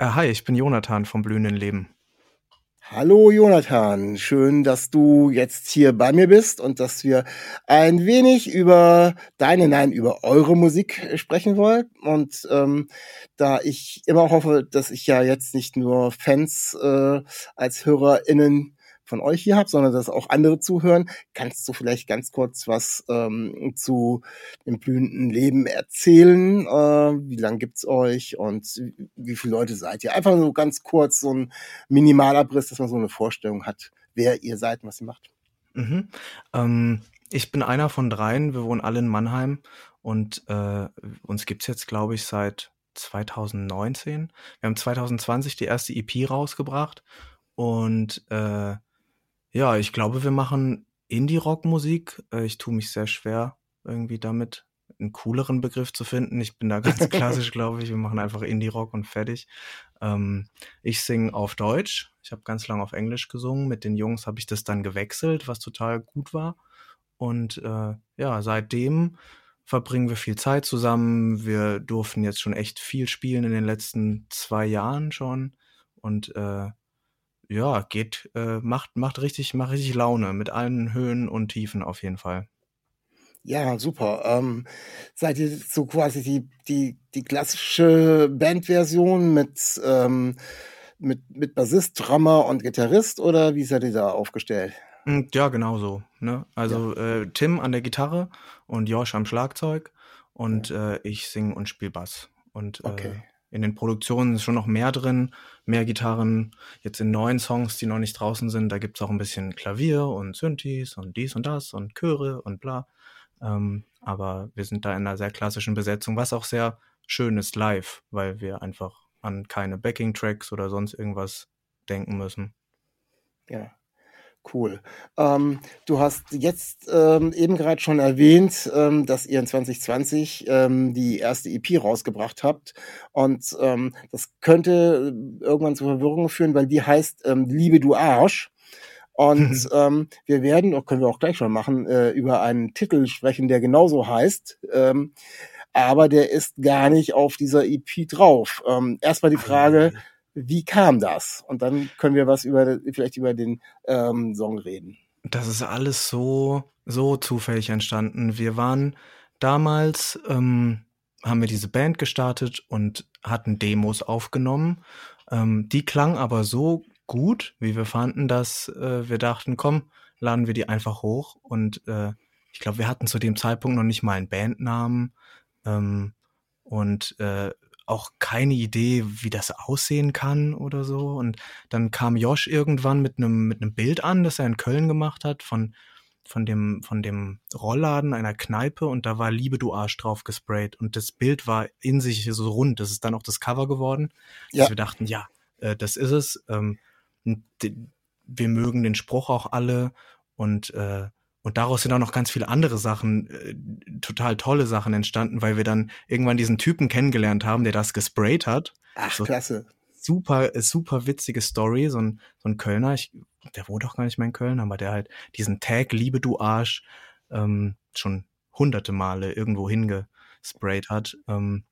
Äh, hi, ich bin Jonathan vom Blühenden Leben. Hallo Jonathan, schön, dass du jetzt hier bei mir bist und dass wir ein wenig über deine, nein, über eure Musik sprechen wollen. Und ähm, da ich immer hoffe, dass ich ja jetzt nicht nur Fans äh, als HörerInnen von euch hier habe, sondern dass auch andere zuhören. Kannst du vielleicht ganz kurz was ähm, zu dem blühenden Leben erzählen? Äh, wie lange gibt's euch und wie viele Leute seid ihr? Einfach so ganz kurz so ein Minimalabriss, dass man so eine Vorstellung hat, wer ihr seid und was ihr macht. Mhm. Ähm, ich bin einer von dreien. Wir wohnen alle in Mannheim und äh, uns gibt's jetzt, glaube ich, seit 2019. Wir haben 2020 die erste EP rausgebracht und äh, ja, ich glaube, wir machen Indie-Rock-Musik. Äh, ich tue mich sehr schwer, irgendwie damit einen cooleren Begriff zu finden. Ich bin da ganz klassisch, glaube ich. Wir machen einfach Indie-Rock und fertig. Ähm, ich singe auf Deutsch. Ich habe ganz lange auf Englisch gesungen. Mit den Jungs habe ich das dann gewechselt, was total gut war. Und äh, ja, seitdem verbringen wir viel Zeit zusammen. Wir durften jetzt schon echt viel spielen in den letzten zwei Jahren schon. Und äh, ja, geht, äh, macht, macht richtig, macht richtig Laune mit allen Höhen und Tiefen auf jeden Fall. Ja, super. Ähm, seid ihr so quasi die, die, die klassische Bandversion mit, ähm, mit, mit Bassist, Drummer und Gitarrist oder wie seid ihr da aufgestellt? Hm, ja, genau so. Ne? Also ja. äh, Tim an der Gitarre und Josh am Schlagzeug und ja. äh, ich singe und spiele Bass. Und äh, okay. äh, in den Produktionen ist schon noch mehr drin, mehr Gitarren. Jetzt in neuen Songs, die noch nicht draußen sind, da gibt's auch ein bisschen Klavier und Synthes und dies und das und Chöre und bla. Ähm, aber wir sind da in einer sehr klassischen Besetzung, was auch sehr schön ist live, weil wir einfach an keine Backing-Tracks oder sonst irgendwas denken müssen. Ja. Cool. Ähm, du hast jetzt ähm, eben gerade schon erwähnt, ähm, dass ihr in 2020 ähm, die erste EP rausgebracht habt. Und ähm, das könnte irgendwann zu Verwirrung führen, weil die heißt ähm, Liebe du Arsch. Und ähm, wir werden, auch können wir auch gleich schon machen, äh, über einen Titel sprechen, der genauso heißt. Ähm, aber der ist gar nicht auf dieser EP drauf. Ähm, erstmal die Frage, wie kam das? Und dann können wir was über vielleicht über den ähm, Song reden. Das ist alles so so zufällig entstanden. Wir waren damals ähm, haben wir diese Band gestartet und hatten Demos aufgenommen. Ähm, die klang aber so gut, wie wir fanden, dass äh, wir dachten, komm, laden wir die einfach hoch. Und äh, ich glaube, wir hatten zu dem Zeitpunkt noch nicht mal einen Bandnamen. Ähm, und äh, auch keine Idee, wie das aussehen kann oder so. Und dann kam Josh irgendwann mit einem mit einem Bild an, das er in Köln gemacht hat von von dem von dem Rollladen einer Kneipe und da war Liebe du Arsch drauf gesprayt und das Bild war in sich so rund. Das ist dann auch das Cover geworden. Ja. Dass wir dachten, ja, äh, das ist es. Ähm, wir mögen den Spruch auch alle und äh, und daraus sind auch noch ganz viele andere Sachen, äh, total tolle Sachen entstanden, weil wir dann irgendwann diesen Typen kennengelernt haben, der das gesprayt hat. Ach, so klasse. Super, äh, super witzige Story. So ein, so ein Kölner, ich, der wohnt auch gar nicht mehr in Köln, aber der halt diesen Tag Liebe du Arsch ähm, schon hunderte Male irgendwo hingesprayt hat. Ähm,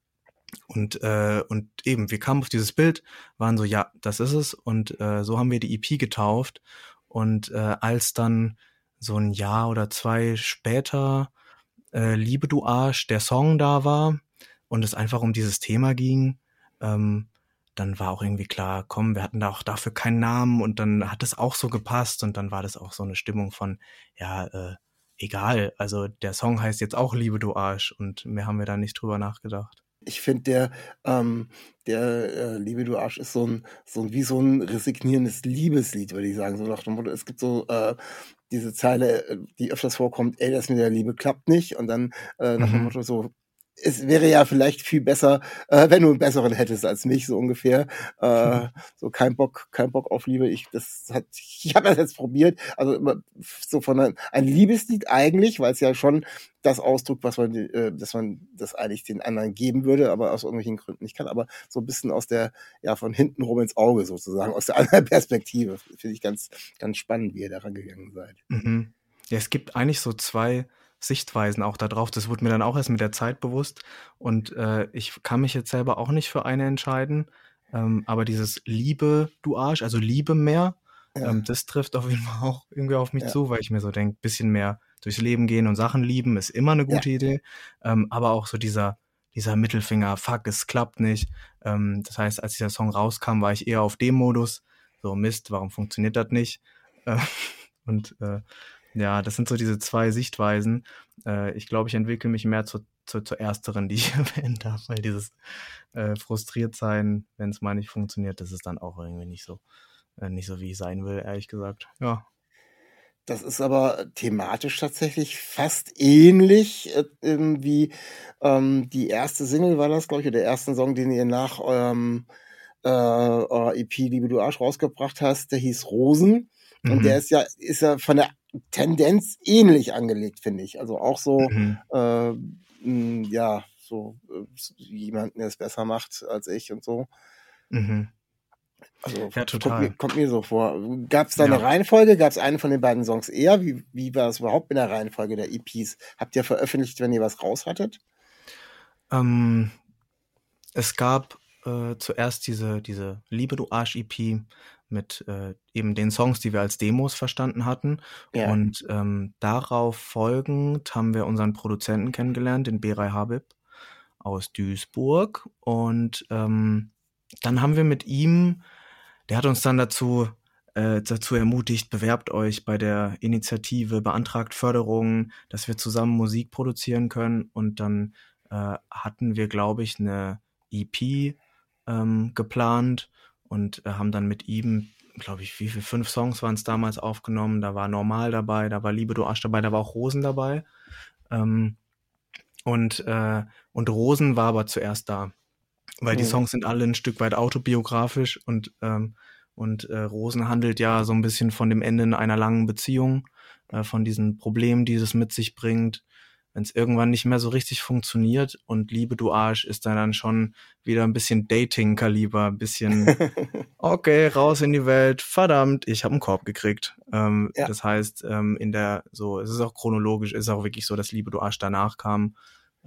und, äh, und eben, wir kamen auf dieses Bild, waren so, ja, das ist es. Und äh, so haben wir die EP getauft. Und äh, als dann so ein Jahr oder zwei später äh, Liebe du Arsch, der Song da war und es einfach um dieses Thema ging, ähm, dann war auch irgendwie klar, komm, wir hatten da auch dafür keinen Namen und dann hat es auch so gepasst und dann war das auch so eine Stimmung von, ja, äh, egal, also der Song heißt jetzt auch Liebe du Arsch und mehr haben wir da nicht drüber nachgedacht. Ich finde der ähm, der äh, Liebe du Arsch ist so ein so ein wie so ein resignierendes Liebeslied würde ich sagen so nach dem Motto es gibt so äh, diese Zeile äh, die öfters vorkommt ey das mit der Liebe klappt nicht und dann äh, nach dem mhm. Motto so es wäre ja vielleicht viel besser, äh, wenn du einen besseren hättest als mich, so ungefähr. Äh, mhm. So kein Bock, kein Bock auf Liebe. Ich, das hat, ich habe das jetzt probiert. Also immer so von ein, ein Liebeslied eigentlich, weil es ja schon das ausdrückt, was man, äh, dass man das eigentlich den anderen geben würde, aber aus irgendwelchen Gründen nicht kann. Aber so ein bisschen aus der, ja, von hinten rum ins Auge sozusagen, aus der anderen Perspektive. Finde ich ganz, ganz spannend, wie ihr daran gegangen seid. Mhm. Ja, es gibt eigentlich so zwei Sichtweisen auch darauf. Das wurde mir dann auch erst mit der Zeit bewusst. Und äh, ich kann mich jetzt selber auch nicht für eine entscheiden. Ähm, aber dieses Liebe, du Arsch, also Liebe mehr, ja. ähm, das trifft auf jeden Fall auch irgendwie auf mich ja. zu, weil ich mir so denke, bisschen mehr durchs Leben gehen und Sachen lieben ist immer eine gute ja. Idee. Ähm, aber auch so dieser, dieser Mittelfinger, fuck, es klappt nicht. Ähm, das heißt, als dieser Song rauskam, war ich eher auf dem Modus. So, Mist, warum funktioniert das nicht? Äh, und äh, ja, das sind so diese zwei Sichtweisen. Äh, ich glaube, ich entwickle mich mehr zu, zu, zur ersteren, die ich erwähnt habe, weil dieses äh, frustriert sein, wenn es mal nicht funktioniert, das ist dann auch irgendwie nicht so, äh, nicht so, wie ich sein will, ehrlich gesagt. Ja. Das ist aber thematisch tatsächlich fast ähnlich äh, wie ähm, die erste Single war das, glaube ich, oder der erste Song, den ihr nach eurem äh, eurer EP Liebe du Arsch rausgebracht hast, der hieß Rosen. Mhm. Und der ist ja, ist ja von der Tendenz ähnlich angelegt, finde ich. Also auch so, mhm. äh, mh, ja, so äh, jemanden, der es besser macht als ich und so. Mhm. Also ja, total. Kommt, mir, kommt mir so vor. Gab es da ja. eine Reihenfolge? Gab es eine von den beiden Songs eher? Wie, wie war es überhaupt in der Reihenfolge der EPs? Habt ihr veröffentlicht, wenn ihr was raus hattet? Ähm, es gab äh, zuerst diese, diese Liebe du Arsch EP mit äh, eben den Songs, die wir als Demos verstanden hatten. Ja. Und ähm, darauf folgend haben wir unseren Produzenten kennengelernt, den Beray Habib aus Duisburg. Und ähm, dann haben wir mit ihm, der hat uns dann dazu äh, dazu ermutigt, bewerbt euch bei der Initiative, beantragt Förderungen, dass wir zusammen Musik produzieren können. Und dann äh, hatten wir, glaube ich, eine EP ähm, geplant und äh, haben dann mit ihm, glaube ich, wie viele fünf Songs waren es damals aufgenommen. Da war Normal dabei, da war Liebe du Arsch dabei, da war auch Rosen dabei. Ähm, und, äh, und Rosen war aber zuerst da, weil mhm. die Songs sind alle ein Stück weit autobiografisch und, ähm, und äh, Rosen handelt ja so ein bisschen von dem Ende einer langen Beziehung, äh, von diesen Problemen, die es mit sich bringt wenn es irgendwann nicht mehr so richtig funktioniert und Liebe du Arsch ist dann, dann schon wieder ein bisschen Dating-Kaliber, ein bisschen okay, raus in die Welt, verdammt, ich habe einen Korb gekriegt. Ähm, ja. Das heißt, ähm, in der, so, es ist auch chronologisch, ist auch wirklich so, dass Liebe du Arsch danach kam,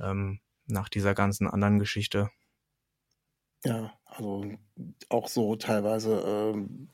ähm, nach dieser ganzen anderen Geschichte. Ja, also auch so teilweise ähm,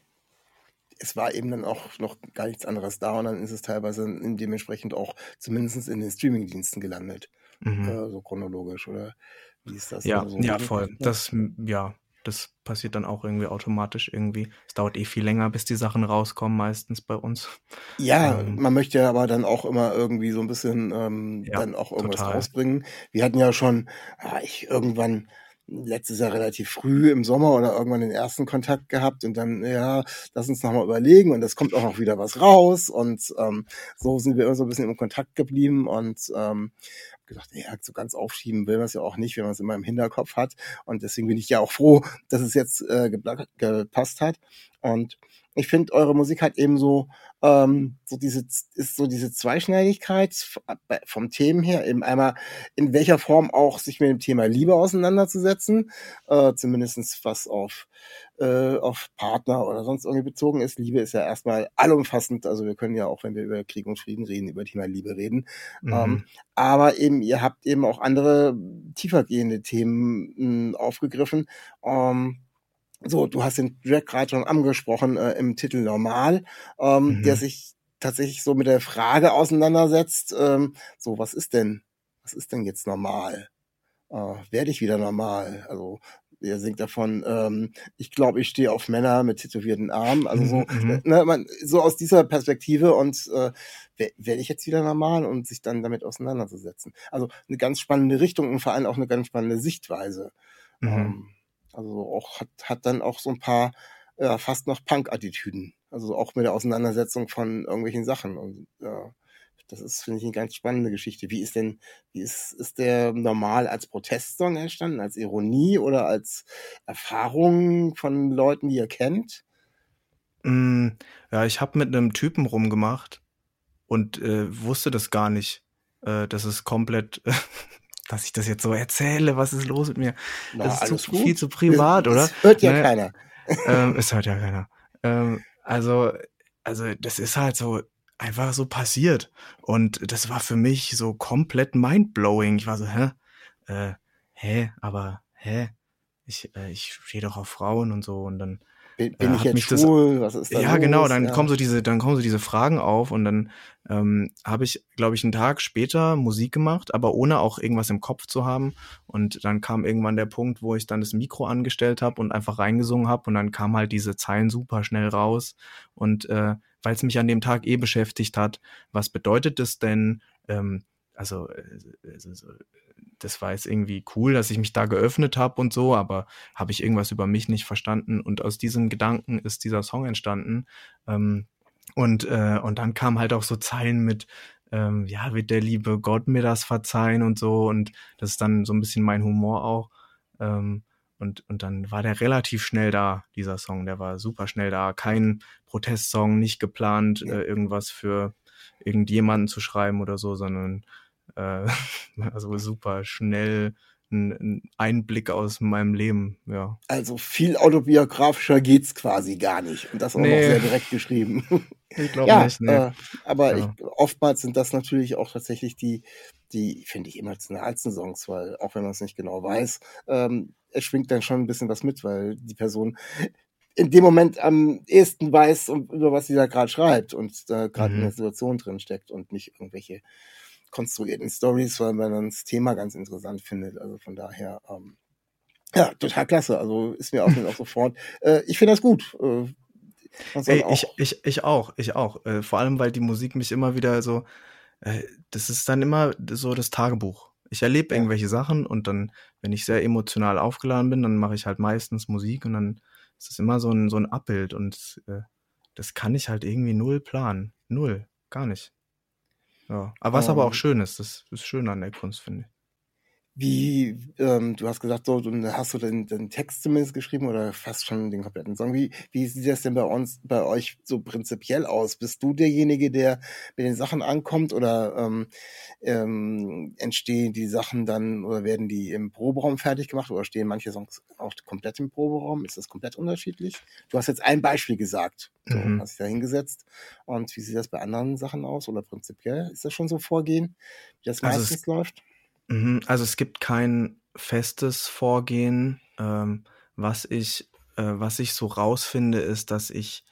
es war eben dann auch noch gar nichts anderes da und dann ist es teilweise dementsprechend auch zumindest in den Streamingdiensten gelandet. Mhm. Äh, so chronologisch, oder wie ist das? Ja, so ja, voll. Das, ja, das passiert dann auch irgendwie automatisch irgendwie. Es dauert eh viel länger, bis die Sachen rauskommen, meistens bei uns. Ja, ähm, man möchte ja aber dann auch immer irgendwie so ein bisschen ähm, ja, dann auch irgendwas total. rausbringen. Wir hatten ja schon, ah, ich irgendwann letztes Jahr relativ früh im Sommer oder irgendwann den ersten Kontakt gehabt und dann, ja, lass uns nochmal überlegen und es kommt auch noch wieder was raus und ähm, so sind wir immer so ein bisschen im Kontakt geblieben und ähm, gedacht, ja, so ganz aufschieben will man es ja auch nicht, wenn man es immer im Hinterkopf hat und deswegen bin ich ja auch froh, dass es jetzt äh, gepasst hat und ich finde, eure Musik hat eben so, ähm, so diese, ist so diese Zweischneidigkeit vom Themen her, eben einmal in welcher Form auch sich mit dem Thema Liebe auseinanderzusetzen, äh, zumindestens was auf, äh, auf Partner oder sonst irgendwie bezogen ist. Liebe ist ja erstmal allumfassend, also wir können ja auch, wenn wir über Krieg und Frieden reden, über Thema Liebe reden. Mhm. Ähm, aber eben, ihr habt eben auch andere tiefergehende Themen mh, hm, aufgegriffen. Ähm, so, du hast den Jack gerade schon angesprochen äh, im Titel Normal, ähm, mhm. der sich tatsächlich so mit der Frage auseinandersetzt, ähm, so, was ist denn, was ist denn jetzt normal? Äh, werde ich wieder normal? Also, er singt davon, ähm, ich glaube, ich stehe auf Männer mit tätowierten Armen. Also so, mhm. mhm. ne, man, so aus dieser Perspektive und äh, werde ich jetzt wieder normal und sich dann damit auseinanderzusetzen. Also eine ganz spannende Richtung und vor allem auch eine ganz spannende Sichtweise. Mhm. Ähm, also auch hat, hat dann auch so ein paar ja, fast noch Punk-Attitüden. Also auch mit der Auseinandersetzung von irgendwelchen Sachen. Und ja, Das ist, finde ich, eine ganz spannende Geschichte. Wie ist denn, wie ist, ist der normal als Protestsong entstanden, als Ironie oder als Erfahrung von Leuten, die ihr kennt? Mm, ja, ich habe mit einem Typen rumgemacht und äh, wusste das gar nicht. Äh, das ist komplett, dass ich das jetzt so erzähle, was ist los mit mir? Na, das ist zu, gut. viel zu privat, Das oder? hört ja Ne? keiner. ähm, es hört ja keiner. Ähm, also, also das ist halt so einfach so passiert. Und das war für mich so komplett mindblowing. Ich war so, hä? Äh, hä? Aber, hä? Ich, äh, ich stehe doch auf Frauen und so. Und dann Bin, äh, bin ich jetzt mich das schwul? Was ist da ja, los? genau, dann ja. kommen so diese, dann kommen so diese Fragen auf und dann ähm, habe ich, glaube ich, einen Tag später Musik gemacht, aber ohne auch irgendwas im Kopf zu haben. Und dann kam irgendwann der Punkt, wo ich dann das Mikro angestellt habe und einfach reingesungen habe und dann kam halt diese Zeilen super schnell raus. Und äh, weil es mich an dem Tag eh beschäftigt hat, was bedeutet das denn? Ähm, also, äh, also so, das war jetzt irgendwie cool, dass ich mich da geöffnet habe und so, aber habe ich irgendwas über mich nicht verstanden und aus diesem Gedanken ist dieser Song entstanden. Ähm, und, äh, und dann kam halt auch so Zeilen mit, ähm, ja, wird der liebe Gott mir das verzeihen und so und das ist dann so ein bisschen mein Humor auch. Ähm, und, und dann war der relativ schnell da, dieser Song, der war super schnell da. Kein Protestsong, nicht geplant, äh, irgendwas für irgendjemanden zu schreiben oder so, sondern äh, also super schnell ein, ein Einblick aus meinem Leben, ja. Also viel autobiografischer geht's quasi gar nicht. Und das auch noch Nee. sehr direkt geschrieben. Ich glaube ja, nicht, ne. äh, aber Ja. ich, oftmals sind das natürlich auch tatsächlich die, die finde ich, emotionalsten Songs, weil auch wenn man es nicht genau weiß, ähm, es schwingt dann schon ein bisschen was mit, weil die Person in dem Moment am ehesten weiß, über was sie da gerade schreibt und da gerade Mhm. in der Situation drin steckt und nicht irgendwelche konstruierten Stories, weil man dann das Thema ganz interessant findet. Also von daher, ähm, ja, total klasse. Also ist mir auch, auch sofort. Äh, ich finde das gut. Äh, Ey, auch, ich, ich, ich auch, ich auch. Äh, vor allem, weil die Musik mich immer wieder so, äh, das ist dann immer so das Tagebuch. Ich erlebe Ja. irgendwelche Sachen und dann, wenn ich sehr emotional aufgeladen bin, dann mache ich halt meistens Musik und dann ist es immer so ein, so ein Abbild und äh, das kann ich halt irgendwie null planen. Null. Gar nicht. Ja. Aber was aber Ähm. auch schön ist, das ist schön an der Kunst, finde ich. Wie, ähm, du hast gesagt, so, du hast du den, den Text zumindest geschrieben oder fast schon den kompletten Song. Wie, wie sieht das denn bei uns, bei euch so prinzipiell aus? Bist du derjenige, der mit den Sachen ankommt oder ähm, ähm, entstehen die Sachen dann oder werden die im Proberaum fertig gemacht oder stehen manche Songs auch komplett im Proberaum? Ist das komplett unterschiedlich? Du hast jetzt ein Beispiel gesagt, so, Mhm. hast dich da hingesetzt. Und wie sieht das bei anderen Sachen aus oder prinzipiell? Ist das schon so Vorgehen, wie das Also meistens läuft? Mhm, Also es gibt kein festes Vorgehen. Ähm, was ich, äh, was ich so rausfinde, ist, dass ich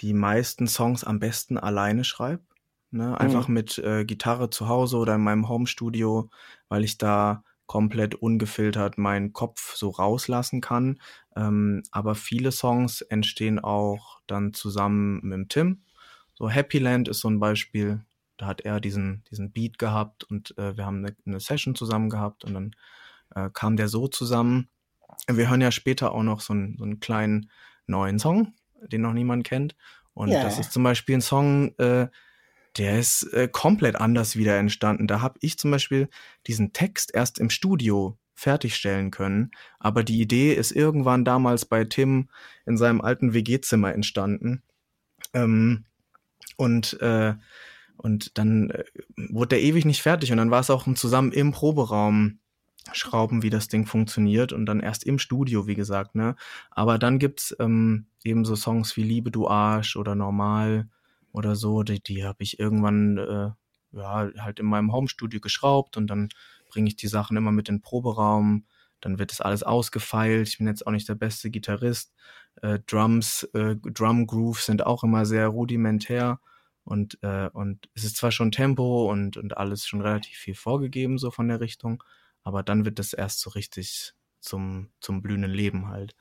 die meisten Songs am besten alleine schreibe. Ne? Einfach mit äh, Gitarre zu Hause oder in meinem Homestudio, weil ich da komplett ungefiltert meinen Kopf so rauslassen kann. Ähm, aber viele Songs entstehen auch dann zusammen mit dem Tim. So Happy Land ist so ein Beispiel. Da hat er diesen, diesen Beat gehabt und äh, wir haben eine, eine Session zusammen gehabt und dann äh, kam der so zusammen. Wir hören ja später auch noch so einen, so einen kleinen neuen Song, den noch niemand kennt. Und Ja. das ist zum Beispiel ein Song, äh, der ist äh, komplett anders wieder entstanden. Da habe ich zum Beispiel diesen Text erst im Studio fertigstellen können, aber die Idee ist irgendwann damals bei Tim in seinem alten WG-Zimmer entstanden. Ähm, und äh, und dann äh, wurde der ewig nicht fertig und dann war es auch zusammen im Proberaum schrauben, wie das Ding funktioniert und dann erst im Studio, wie gesagt, ne? Aber dann gibt's ähm, eben so Songs wie Liebe du Arsch oder Normal oder so, die, die habe ich irgendwann äh, ja halt in meinem Homestudio geschraubt und dann bringe ich die Sachen immer mit in den Proberaum. Dann wird das alles ausgefeilt. Ich bin jetzt auch nicht der beste Gitarrist. Äh, Drums, äh, Drum Grooves sind auch immer sehr rudimentär. Und, äh, und es ist zwar schon Tempo und, und alles schon relativ viel vorgegeben, so von der Richtung, aber dann wird das erst so richtig zum, zum blühenden Leben halt.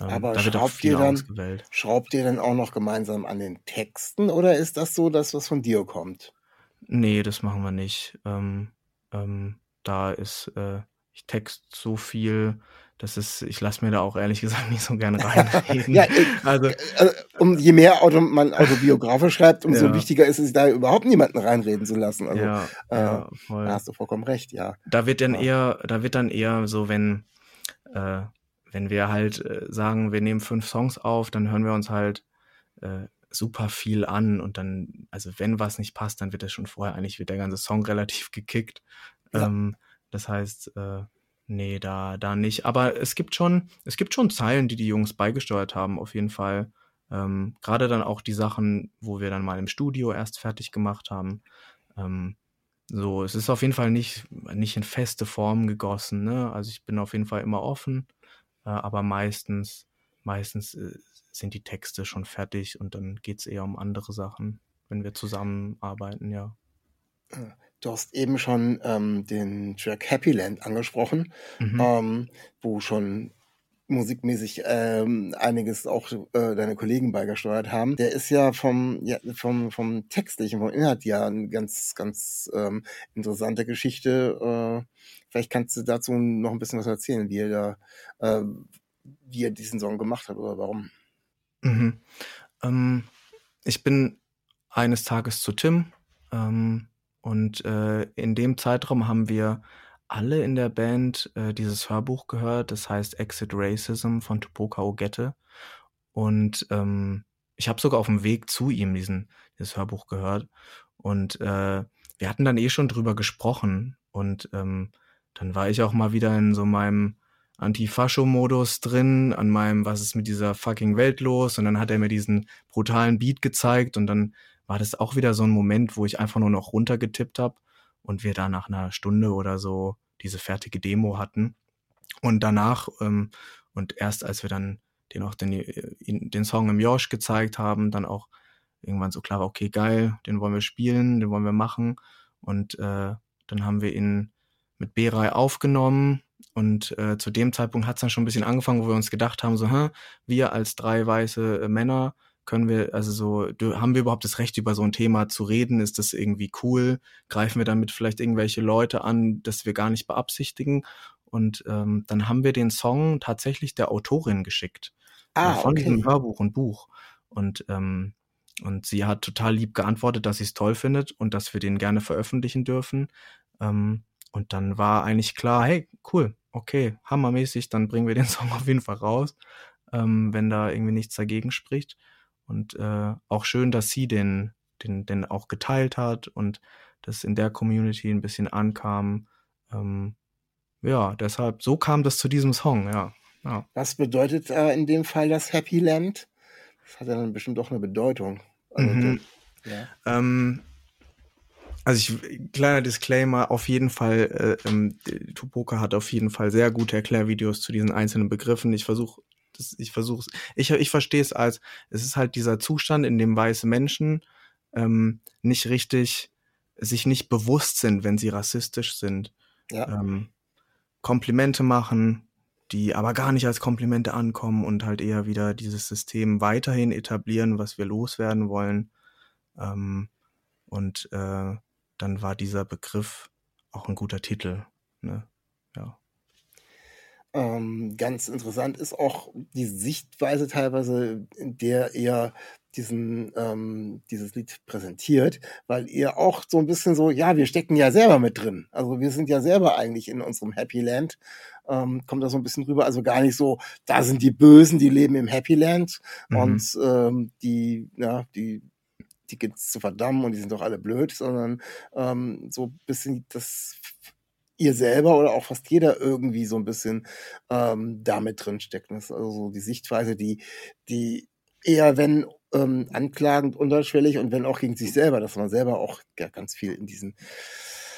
Ähm, Aber da wird auch schraubt viel ihr dann- ausgewählt. Schraubt ihr dann auch noch gemeinsam an den Texten oder ist das so, dass was von dir kommt? Nee, das machen wir nicht. Ähm, ähm, da ist, äh, ich text so viel, das ist, ich lasse mir da auch ehrlich gesagt nicht so gerne reinreden. ja, äh, also, äh, um je mehr Auto, man Autobiografe schreibt, umso ja. wichtiger ist es, da überhaupt niemanden reinreden zu lassen. Also, ja, äh, ja, da hast du vollkommen recht, ja. Da wird dann eher, da wird dann eher so, wenn, äh, wenn wir halt äh, sagen, wir nehmen fünf Songs auf, dann hören wir uns halt äh, super viel an und dann, also wenn was nicht passt, dann wird das schon vorher eigentlich wird der ganze Song relativ gekickt. Ähm, das heißt, äh, Nee, da, da nicht. Aber es gibt schon, es gibt schon Zeilen, die die Jungs beigesteuert haben, auf jeden Fall. Ähm, Gerade dann auch die Sachen, wo wir dann mal im Studio erst fertig gemacht haben. Ähm, so, es ist auf jeden Fall nicht, nicht in feste Form gegossen. Ne? Also ich bin auf jeden Fall immer offen, äh, aber meistens, meistens äh, sind die Texte schon fertig und dann geht es eher um andere Sachen, wenn wir zusammenarbeiten, ja. Du hast eben schon ähm, den Track Happy Land angesprochen, mhm. ähm, wo schon musikmäßig ähm, einiges auch äh, deine Kollegen beigesteuert haben. Der ist ja vom, ja, vom, vom textlichen, vom Inhalt ja eine ganz, ganz ähm, interessante Geschichte. Äh, vielleicht kannst du dazu noch ein bisschen was erzählen, wie er da, äh, wie er diesen Song gemacht hat oder warum. Mhm. Ähm, ich bin eines Tages zu Tim ähm, und äh, in dem Zeitraum haben wir alle in der Band äh, dieses Hörbuch gehört, das heißt Exit Racism von Tupoka Ogette. Und ähm, ich habe sogar auf dem Weg zu ihm diesen, dieses Hörbuch gehört. Und äh, wir hatten dann eh schon drüber gesprochen. Und ähm, dann war ich auch mal wieder in so meinem Antifascho-Modus drin, an meinem, was ist mit dieser fucking Welt los? Und dann hat er mir diesen brutalen Beat gezeigt und dann war das auch wieder so ein Moment, wo ich einfach nur noch runtergetippt habe und wir da nach einer Stunde oder so diese fertige Demo hatten. Und danach, ähm, und erst als wir dann den auch den, den Song im Josh gezeigt haben, dann auch irgendwann so klar war, okay, geil, den wollen wir spielen, den wollen wir machen. Und äh, dann haben wir ihn mit B-Rei aufgenommen und äh, zu dem Zeitpunkt hat es dann schon ein bisschen angefangen, wo wir uns gedacht haben, so, hä, wir als drei weiße äh, Männer können wir, also so, haben wir überhaupt das Recht, über so ein Thema zu reden? Ist das irgendwie cool? Greifen wir damit vielleicht irgendwelche Leute an, das wir gar nicht beabsichtigen? Und ähm, dann haben wir den Song tatsächlich der Autorin geschickt. Ah, von okay. diesem Hörbuch und Buch. Und, ähm, und sie hat total lieb geantwortet, dass sie es toll findet und dass wir den gerne veröffentlichen dürfen. Ähm, und dann war eigentlich klar, hey, cool, okay, hammermäßig, dann bringen wir den Song auf jeden Fall raus, ähm, wenn da irgendwie nichts dagegen spricht. Und äh, auch schön, dass sie den, den, den auch geteilt hat und das in der Community ein bisschen ankam. Ähm, ja, deshalb, so kam das zu diesem Song, ja. ja. Was bedeutet äh, in dem Fall das Happy Land? Das hat ja dann bestimmt auch eine Bedeutung. Also, mhm. ja. ähm, also ich, kleiner Disclaimer, auf jeden Fall, äh, ähm, Tupoka hat auf jeden Fall sehr gute Erklärvideos zu diesen einzelnen Begriffen. Ich versuche das, ich versuche es, ich, ich verstehe es als, es ist halt dieser Zustand, in dem weiße Menschen ähm, nicht richtig, sich nicht bewusst sind, wenn sie rassistisch sind. Ja. Ähm, Komplimente machen, die aber gar nicht als Komplimente ankommen und halt eher wieder dieses System weiterhin etablieren, was wir loswerden wollen. Ähm, und äh, dann war dieser Begriff auch ein guter Titel. Ne? Ja. Ähm, ganz interessant ist auch die Sichtweise teilweise, in der er diesen, ähm, dieses Lied präsentiert, weil ihr auch so ein bisschen so, ja, wir stecken ja selber mit drin. Also wir sind ja selber eigentlich in unserem Happy Land. Ähm, kommt da so ein bisschen rüber. Also gar nicht so, da sind die Bösen, die leben im Happy Land mhm. und ähm, die, ja, die die gibt's zu verdammen und die sind doch alle blöd, sondern ähm, so ein bisschen das ihr selber oder auch fast jeder irgendwie so ein bisschen ähm, damit drin steckt. Das ist also so die Sichtweise, die, die eher, wenn ähm, anklagend, unterschwellig und wenn auch gegen sich selber, dass man selber auch ja, ganz viel in diesen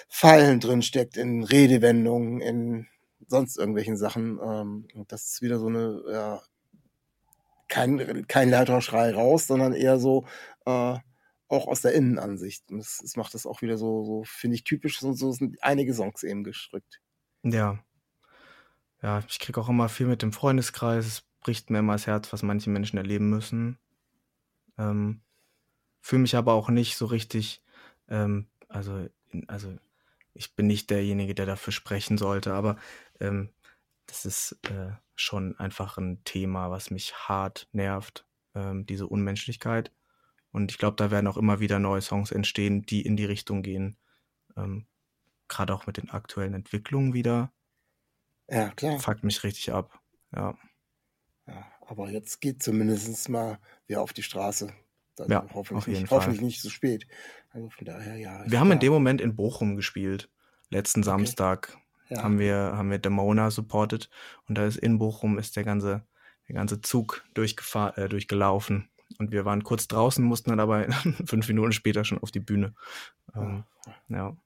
Fallen drin steckt, in Redewendungen, in sonst irgendwelchen Sachen. Ähm, und das ist wieder so eine, ja, kein, kein lauter Schrei raus, sondern eher so, äh, auch aus der Innenansicht. Und das, das macht das auch wieder so, so finde ich, typisch. So, so sind einige Songs eben gestrickt. Ja. Ja, ich kriege auch immer viel mit dem Freundeskreis. Es bricht mir immer das Herz, was manche Menschen erleben müssen. Ähm, Fühle mich aber auch nicht so richtig, ähm, also, also ich bin nicht derjenige, der dafür sprechen sollte, aber ähm, das ist äh, schon einfach ein Thema, was mich hart nervt, ähm, diese Unmenschlichkeit. Und ich glaube, da werden auch immer wieder neue Songs entstehen, die in die Richtung gehen. Ähm, Gerade auch mit den aktuellen Entwicklungen wieder. Ja, klar. Fuckt mich richtig ab. Ja. ja aber jetzt geht zumindest mal wieder auf die Straße. Also ja, hoffentlich, auf jeden nicht, Fall. hoffentlich nicht so spät. Also von daher, ja. Wir haben in dem Moment in Bochum gespielt. Letzten okay. Samstag ja. haben wir, haben wir Demona supported und da ist in Bochum ist der ganze, der ganze Zug durchgefahren, äh, durchgelaufen. Und wir waren kurz draußen, mussten dann aber fünf Minuten später schon auf die Bühne. Ähm, ja.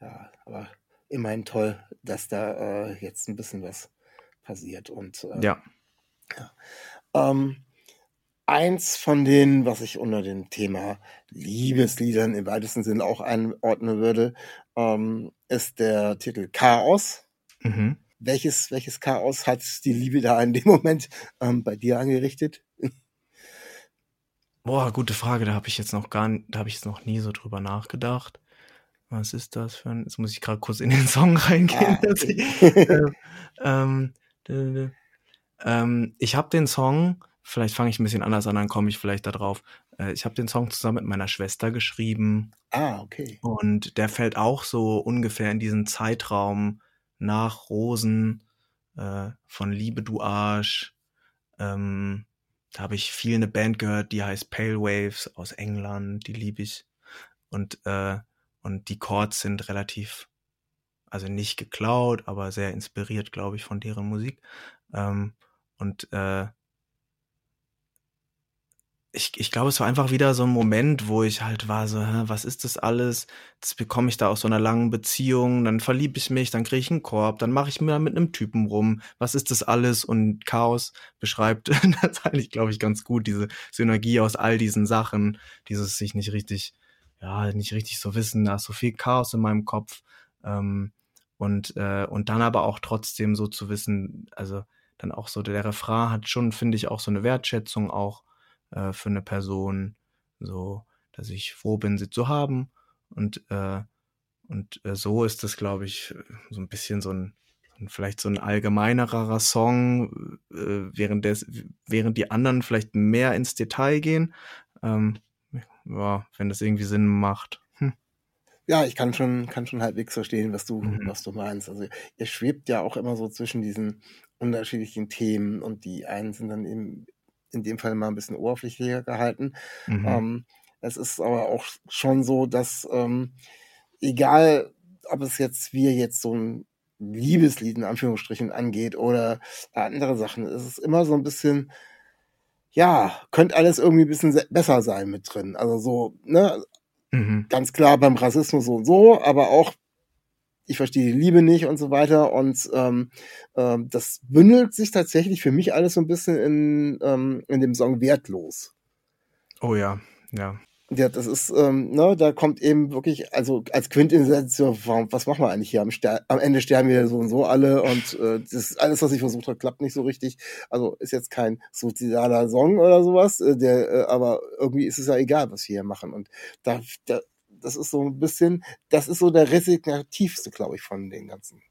Ja, aber immerhin toll, dass da äh, jetzt ein bisschen was passiert. Und äh, ja. ja. Ähm, eins von denen, was ich unter dem Thema Liebesliedern im weitesten Sinne auch einordnen würde, ähm, ist der Titel Chaos. Mhm. Welches, welches Chaos hat die Liebe da in dem Moment ähm, bei dir angerichtet? Boah, gute Frage. Da habe ich jetzt noch gar, da habe ich jetzt noch nie so drüber nachgedacht. Was ist das für ein? Jetzt muss ich gerade kurz in den Song reingehen. Ah, ich, ähm, ähm, ähm, ich habe den Song vielleicht fange ich ein bisschen anders an, dann komme ich vielleicht da drauf. Äh, ich habe den Song zusammen mit meiner Schwester geschrieben. Ah, okay. Und der fällt auch so ungefähr in diesen Zeitraum nach Rosen äh, von Liebe du Arsch. Ähm, da habe ich viel eine Band gehört, die heißt Pale Waves aus England, die liebe ich. Und, äh, und die Chords sind relativ, also nicht geklaut, aber sehr inspiriert, glaube ich, von deren Musik. Ähm, und äh, ich, ich glaube, es war einfach wieder so ein Moment, wo ich halt war so, hä, was ist das alles? Das bekomme ich da aus so einer langen Beziehung, dann verliebe ich mich, dann kriege ich einen Korb, dann mache ich mir mit einem Typen rum. Was ist das alles? Und Chaos beschreibt das eigentlich, glaube ich, ganz gut, diese Synergie aus all diesen Sachen, dieses sich nicht richtig, ja, nicht richtig so wissen, da ist so viel Chaos in meinem Kopf. Ähm, und, äh, und dann aber auch trotzdem so zu wissen, also dann auch so, der Refrain hat schon, finde ich, auch so eine Wertschätzung auch äh, für eine Person, so, dass ich froh bin, sie zu haben. Und, äh, und äh, so ist das, glaube ich, so ein bisschen so ein, vielleicht so ein allgemeinerer Song, äh, während, des, während die anderen vielleicht mehr ins Detail gehen. Ähm, ja, wenn das irgendwie Sinn macht. Hm. Ja, ich kann schon, kann schon halbwegs verstehen, was du, mhm. was du meinst. Also ihr schwebt ja auch immer so zwischen diesen unterschiedlichen Themen und die einen sind dann eben in dem Fall mal ein bisschen oberflächlicher gehalten. Mhm. Ähm, es ist aber auch schon so, dass ähm, egal, ob es jetzt wir jetzt so ein Liebeslied in Anführungsstrichen angeht oder andere Sachen, es ist immer so ein bisschen, ja, könnte alles irgendwie ein bisschen besser sein mit drin. Also so, ne, mhm. ganz klar beim Rassismus so und so, aber auch ich verstehe die Liebe nicht und so weiter. Und ähm, ähm, das bündelt sich tatsächlich für mich alles so ein bisschen in, ähm, in dem Song Wertlos. Oh ja, ja. Ja, das ist, ähm, ne, da kommt eben wirklich, also als Quintessenz, was machen wir eigentlich hier? Am, Ster am Ende sterben wir so und so alle und äh, das ist alles, was ich versucht habe, klappt nicht so richtig. Also ist jetzt kein sozialer Song oder sowas, äh, der, äh, aber irgendwie ist es ja egal, was wir hier machen. Und da, da das ist so ein bisschen, das ist so der resignativste, glaube ich, von den ganzen.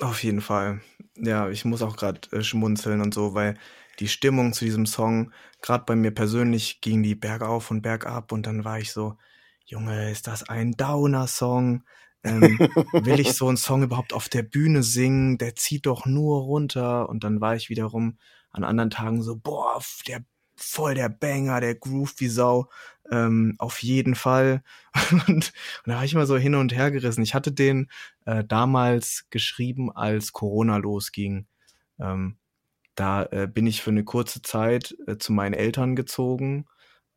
Auf jeden Fall. Ja, ich muss auch gerade äh, schmunzeln und so, weil die Stimmung zu diesem Song, gerade bei mir persönlich, ging die bergauf und bergab und dann war ich so, Junge, ist das ein Downer-Song? Ähm, will ich so einen Song überhaupt auf der Bühne singen? Der zieht doch nur runter. Und dann war ich wiederum an anderen Tagen so, boah, der voll der Banger, der Groove wie Sau, ähm, auf jeden Fall. und, und da war ich immer so hin und her gerissen. Ich hatte den äh, damals geschrieben, als Corona losging. Ähm, da äh, bin ich für eine kurze Zeit äh, zu meinen Eltern gezogen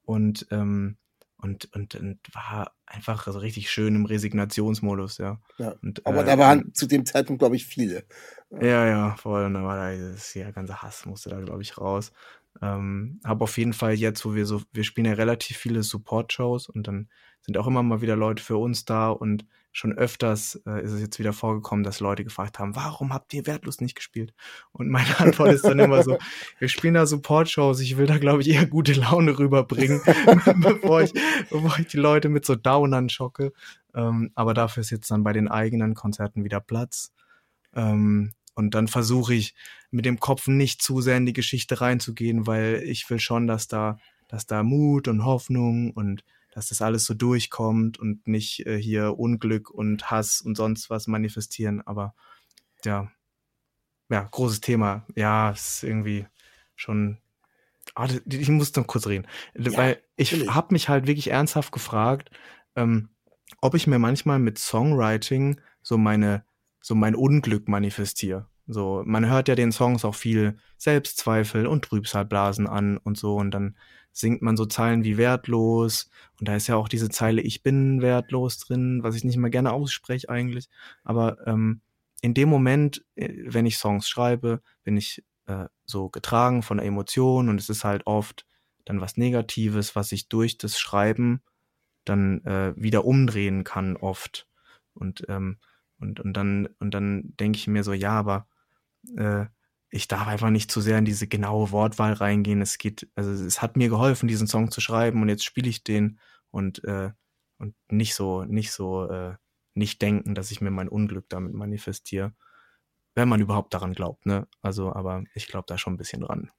und ähm, und, und, und war einfach so richtig schön im Resignationsmodus, ja. ja und, aber äh, da waren zu dem Zeitpunkt, glaube ich, viele. Ja, ja, voll. Und da war da dieses, ja, ganze Hass musste da, glaube ich, raus. Ähm, habe auf jeden Fall jetzt, wo wir so, wir spielen ja relativ viele Support-Shows und dann sind auch immer mal wieder Leute für uns da und schon öfters äh, ist es jetzt wieder vorgekommen, dass Leute gefragt haben, warum habt ihr Wertlos nicht gespielt? Und meine Antwort ist dann immer so, wir spielen da Support-Shows, ich will da, glaube ich, eher gute Laune rüberbringen, bevor, ich, bevor ich die Leute mit so Downern schocke. Ähm, aber dafür ist jetzt dann bei den eigenen Konzerten wieder Platz. Ähm, und dann versuche ich mit dem Kopf nicht zu sehr in die Geschichte reinzugehen, weil ich will schon, dass da, dass da Mut und Hoffnung und dass das alles so durchkommt und nicht äh, hier Unglück und Hass und sonst was manifestieren. Aber ja, ja, großes Thema. Ja, ist irgendwie schon. Ah, ich muss noch kurz reden, ja, weil ich habe mich halt wirklich ernsthaft gefragt, ähm, ob ich mir manchmal mit Songwriting so meine so mein Unglück manifestiere. So, man hört ja den Songs auch viel Selbstzweifel und Trübsalblasen an und so und dann singt man so Zeilen wie wertlos und da ist ja auch diese Zeile ich bin wertlos drin, was ich nicht mal gerne ausspreche eigentlich, aber ähm, in dem Moment, äh, wenn ich Songs schreibe, bin ich äh, so getragen von der Emotion und es ist halt oft dann was Negatives, was ich durch das Schreiben dann äh, wieder umdrehen kann oft und ähm, und, und dann, und dann denke ich mir so, ja, aber äh, ich darf einfach nicht zu sehr in diese genaue Wortwahl reingehen. Es geht, also es hat mir geholfen, diesen Song zu schreiben und jetzt spiele ich den und, äh, und nicht so, nicht so, äh, nicht denken, dass ich mir mein Unglück damit manifestiere. Wenn man überhaupt daran glaubt, ne? Also, aber ich glaube da schon ein bisschen dran.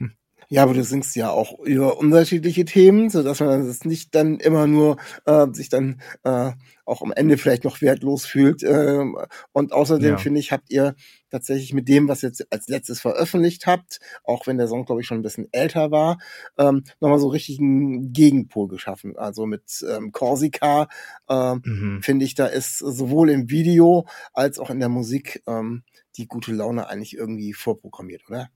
Ja, aber du singst ja auch über unterschiedliche Themen, so dass man es nicht dann immer nur äh, sich dann äh, auch am Ende vielleicht noch wertlos fühlt. Äh, und außerdem ja. finde ich, habt ihr tatsächlich mit dem, was ihr jetzt als letztes veröffentlicht habt, auch wenn der Song glaube ich schon ein bisschen älter war, ähm, nochmal so richtig einen Gegenpol geschaffen. Also mit ähm, Corsica äh, mhm. finde ich, da ist sowohl im Video als auch in der Musik ähm, die gute Laune eigentlich irgendwie vorprogrammiert, oder?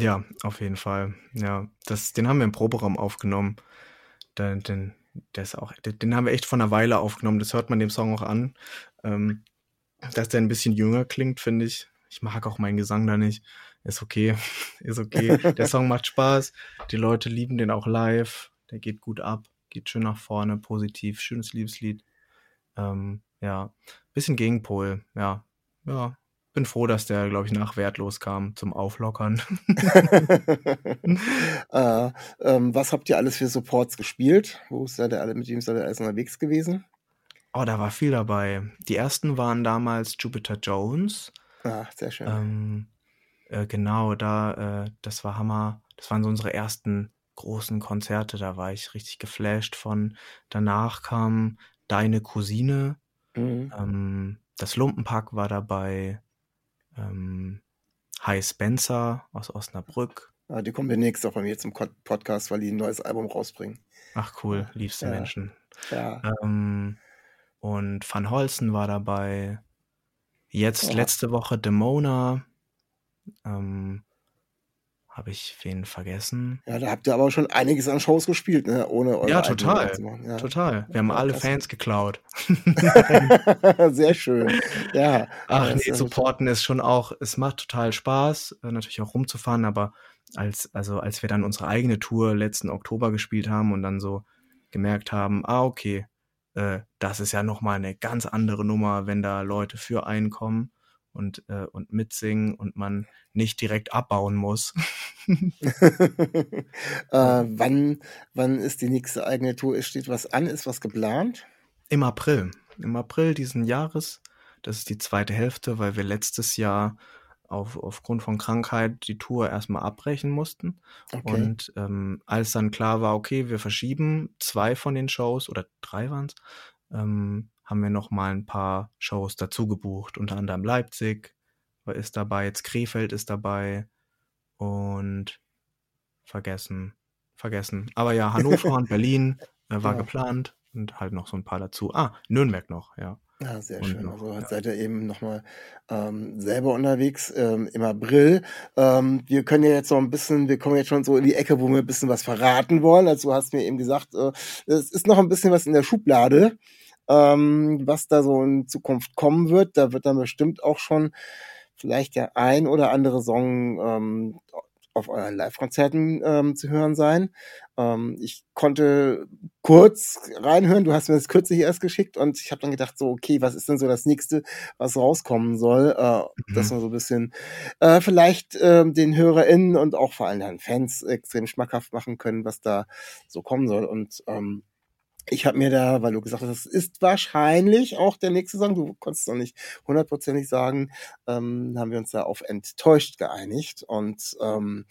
Ja, auf jeden Fall. Ja, das, den haben wir im Proberaum aufgenommen. Den, den, der ist auch, den, haben wir echt von einer Weile aufgenommen. Das hört man dem Song auch an. Ähm, dass der ein bisschen jünger klingt, finde ich. Ich mag auch meinen Gesang da nicht. Ist okay. Ist okay. Der Song macht Spaß. Die Leute lieben den auch live. Der geht gut ab. Geht schön nach vorne. Positiv. Schönes Liebeslied. Ähm, ja. Bisschen Gegenpol. Ja. Ja bin froh, dass der, glaube ich, nach wertlos kam zum Auflockern. äh, ähm, was habt ihr alles für Supports gespielt? Wo seid ihr alle, mit wem seid ihr alles unterwegs gewesen? Oh, da war viel dabei. Die ersten waren damals Jupiter Jones. Ah, sehr schön. Ähm, äh, genau, da, äh, das war Hammer. Das waren so unsere ersten großen Konzerte. Da war ich richtig geflasht von. Danach kam Deine Cousine. Mhm. Ähm, das Lumpenpack war dabei ähm, Hi Spencer aus Osnabrück. Ah, die kommen demnächst auch bei mir zum Podcast, weil die ein neues Album rausbringen. Ach cool, liebste ja. Menschen. Ja. Ähm, und Van Holzen war dabei. Jetzt ja. letzte Woche Demona. Ähm, habe ich wen vergessen? Ja, da habt ihr aber schon einiges an Shows gespielt, ne? Ohne eure Ja, total. Ja. Total. Wir haben ja, alle Fans geklaut. Sehr schön. Ja. Ach nee, supporten ist schon auch, es macht total Spaß, äh, natürlich auch rumzufahren, aber als, also als wir dann unsere eigene Tour letzten Oktober gespielt haben und dann so gemerkt haben, ah, okay, äh, das ist ja nochmal eine ganz andere Nummer, wenn da Leute für einen kommen und, äh, und mitsingen und man nicht direkt abbauen muss. äh, wann, wann ist die nächste eigene Tour? Steht was an? Ist was geplant? Im April. Im April diesen Jahres. Das ist die zweite Hälfte, weil wir letztes Jahr auf, aufgrund von Krankheit die Tour erstmal abbrechen mussten. Okay. Und ähm, als dann klar war, okay, wir verschieben zwei von den Shows oder drei waren es, ähm, haben wir noch mal ein paar Shows dazu gebucht, unter anderem Leipzig ist dabei, jetzt Krefeld ist dabei und vergessen, vergessen. Aber ja, Hannover und Berlin äh, war ja. geplant und halt noch so ein paar dazu. Ah, Nürnberg noch, ja. Ja, sehr schön. Noch, also ja. seid ihr eben nochmal ähm, selber unterwegs ähm, im April. Ähm, wir können ja jetzt noch ein bisschen, wir kommen jetzt schon so in die Ecke, wo wir ein bisschen was verraten wollen. Also du hast mir eben gesagt, äh, es ist noch ein bisschen was in der Schublade ähm, was da so in Zukunft kommen wird. Da wird dann bestimmt auch schon vielleicht der ein oder andere Song ähm, auf euren Live-Konzerten ähm, zu hören sein. Ähm, ich konnte kurz reinhören, du hast mir das kürzlich erst geschickt und ich habe dann gedacht, so, okay, was ist denn so das nächste, was rauskommen soll? Äh, mhm. Dass man so ein bisschen äh, vielleicht äh, den HörerInnen und auch vor allem den Fans extrem schmackhaft machen können, was da so kommen soll. Und ähm, ich habe mir da, weil du gesagt hast, das ist wahrscheinlich auch der nächste Song, du konntest es noch nicht hundertprozentig sagen, ähm, haben wir uns da auf enttäuscht geeinigt und ähm,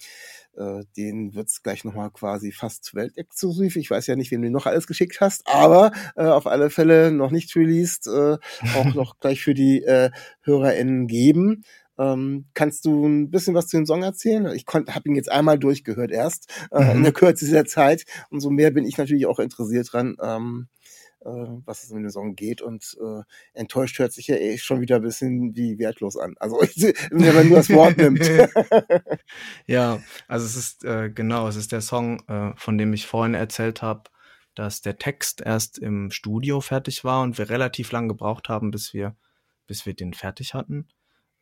äh, den wird's gleich nochmal quasi fast weltexklusiv. Ich weiß ja nicht, wem du noch alles geschickt hast, aber äh, auf alle Fälle noch nicht released, äh, auch noch gleich für die äh, HörerInnen geben. Ähm, kannst du ein bisschen was zu dem Song erzählen? Ich habe ihn jetzt einmal durchgehört erst äh, mhm. in der Kürze dieser Zeit. Umso mehr bin ich natürlich auch interessiert dran, ähm, äh, was es in dem Song geht. Und äh, enttäuscht hört sich ja eh schon wieder ein bisschen wie wertlos an. Also wenn man nur das Wort nimmt. ja, also es ist äh, genau, es ist der Song, äh, von dem ich vorhin erzählt habe, dass der Text erst im Studio fertig war und wir relativ lang gebraucht haben, bis wir, bis wir den fertig hatten.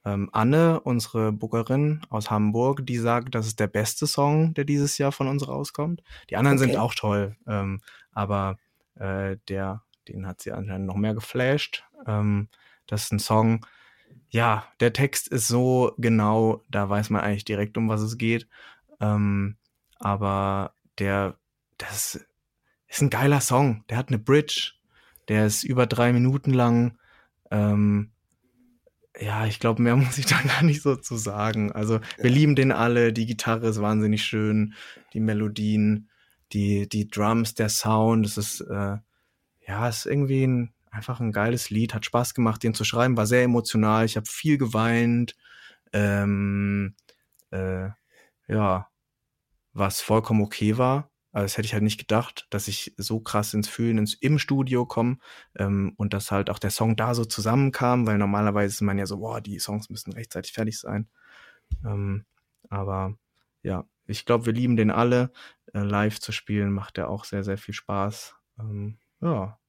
Ähm, Anne, unsere Bookerin aus Hamburg, die sagt, das ist der beste Song, der dieses Jahr von uns rauskommt. Die anderen okay. sind auch toll, ähm, aber äh, der, den hat sie anscheinend noch mehr geflasht. Ähm, das ist ein Song, ja, der Text ist so genau, da weiß man eigentlich direkt, um was es geht. Ähm, aber der, das ist ein geiler Song. Der hat eine Bridge. Der ist über drei Minuten lang. Ähm, ja, ich glaube, mehr muss ich da gar nicht so zu sagen. Also, wir ja. lieben den alle. Die Gitarre ist wahnsinnig schön, die Melodien, die, die Drums, der Sound. Das ist, äh, ja, ist irgendwie ein, einfach ein geiles Lied. Hat Spaß gemacht, den zu schreiben. War sehr emotional. Ich habe viel geweint. Ähm, äh, ja, was vollkommen okay war. Aber das hätte ich halt nicht gedacht, dass ich so krass ins Fühlen ins, im Studio komme ähm, und dass halt auch der Song da so zusammenkam, weil normalerweise ist man ja so, boah, die Songs müssen rechtzeitig fertig sein. Ähm, aber ja, ich glaube, wir lieben den alle. Äh, live zu spielen macht ja auch sehr, sehr viel Spaß. Ähm, ja,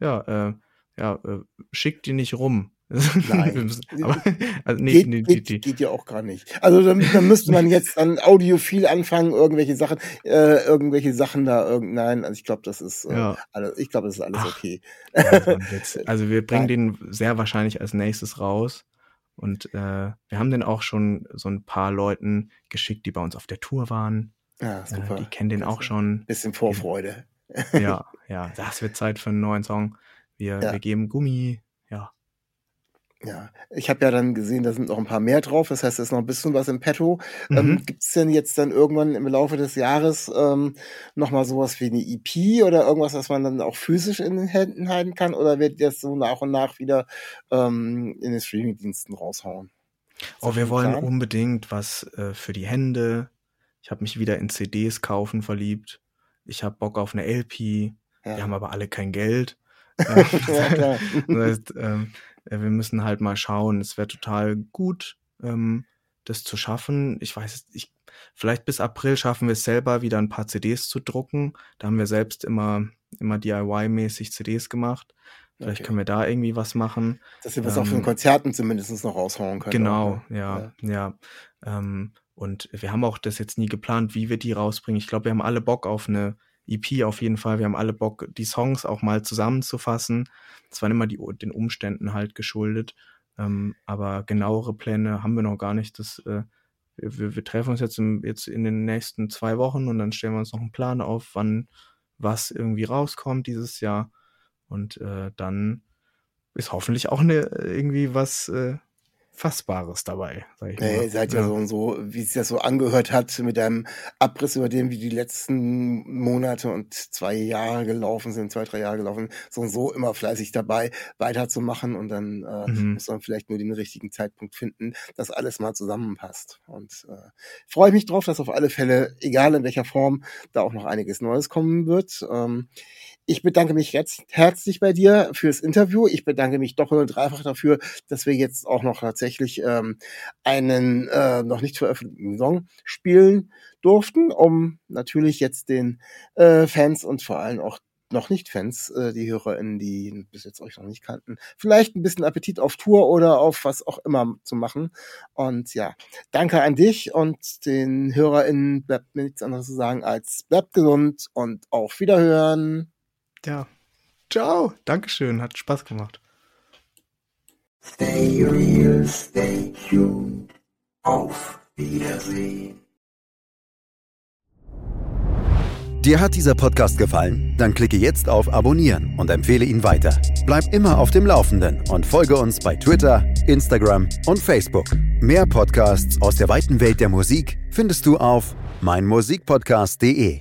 ja, äh, ja, äh, schickt die nicht rum. Nein. aber, also Geht, nicht, die, geht, die, geht ja auch gar nicht. Also dann, dann müsste man jetzt an Audiophil anfangen, irgendwelche Sachen, äh, irgendwelche Sachen da, irgend, nein, also ich glaube, das ist äh, Ja. alles, ich glaube, das ist alles Ach. okay. War ein Witz. Also wir bringen den sehr wahrscheinlich als nächstes raus. Und äh, wir haben den auch schon so ein paar Leuten geschickt, die bei uns auf der Tour waren. Ja, Äh, super. die kennen den auch schon. Bisschen Vorfreude. Ja, ja, das wird Zeit für einen neuen Song. Wir, Ja. wir geben Gummi. Ja, Ja, ich habe ja dann gesehen, da sind noch ein paar mehr drauf. Das heißt, da ist noch ein bisschen was im Petto. Ähm, Mhm. Gibt es denn jetzt dann irgendwann im Laufe des Jahres ähm, nochmal sowas wie eine EP oder irgendwas, was man dann auch physisch in den Händen halten kann? Oder wird das so nach und nach wieder ähm, in den Streamingdiensten raushauen? Oh, wir wollen klar? unbedingt was äh, für die Hände. Ich habe mich wieder in CDs kaufen verliebt. Ich habe Bock auf eine LP. Ja. Wir haben aber alle kein Geld. Ähm, ja, klar. das heißt, ähm, äh, wir müssen halt mal schauen. Es wäre total gut, ähm, das zu schaffen. Ich weiß, ich, vielleicht bis April schaffen wir es selber, wieder ein paar CDs zu drucken. Da haben wir selbst immer, immer DIY-mäßig CDs gemacht. Vielleicht Okay. können wir da irgendwie was machen. Dass wir was auch von den Ähm, Konzerten zumindest noch raushauen können. Genau, ne? ja, ja. Ähm, und wir haben auch das jetzt nie geplant, wie wir die rausbringen. Ich glaube, wir haben alle Bock auf eine EP auf jeden Fall. Wir haben alle Bock, die Songs auch mal zusammenzufassen. Das waren immer die, den Umständen halt geschuldet. Ähm, aber genauere Pläne haben wir noch gar nicht. Das, äh, wir, wir, treffen uns jetzt, im, jetzt in den nächsten zwei Wochen und dann stellen wir uns noch einen Plan auf, wann was irgendwie rauskommt dieses Jahr. Und äh, dann ist hoffentlich auch eine, irgendwie was äh, Fassbares dabei, sag ich Nee, mal. ihr seid ja, so und so, wie es das so angehört hat, mit einem Abriss über dem, wie die letzten Monate und zwei Jahre gelaufen sind, zwei, drei Jahre gelaufen, so und so immer fleißig dabei, weiterzumachen und dann äh, Mhm. muss man vielleicht nur den richtigen Zeitpunkt finden, dass alles mal zusammenpasst. Und äh, freue mich drauf, dass auf alle Fälle, egal in welcher Form, da auch noch einiges Neues kommen wird. Ähm, ich bedanke mich jetzt herzlich bei dir fürs Interview. Ich bedanke mich doppelt und dreifach dafür, dass wir jetzt auch noch tatsächlich ähm, einen äh, noch nicht veröffentlichten Song spielen durften, um natürlich jetzt den äh, Fans und vor allem auch noch nicht Fans, äh, die HörerInnen, die bis jetzt euch noch nicht kannten, vielleicht ein bisschen Appetit auf Tour oder auf was auch immer zu machen. Und ja, danke an dich und den HörerInnen bleibt mir nichts anderes zu sagen als bleibt gesund und auf Wiederhören. Ja. Ciao. Dankeschön. Hat Spaß gemacht. Stay real, stay tuned. Auf Wiedersehen. Dir hat dieser Podcast gefallen? Dann klicke jetzt auf Abonnieren und empfehle ihn weiter. Bleib immer auf dem Laufenden und folge uns bei Twitter, Instagram und Facebook. Mehr Podcasts aus der weiten Welt der Musik findest du auf meinmusikpodcast.de.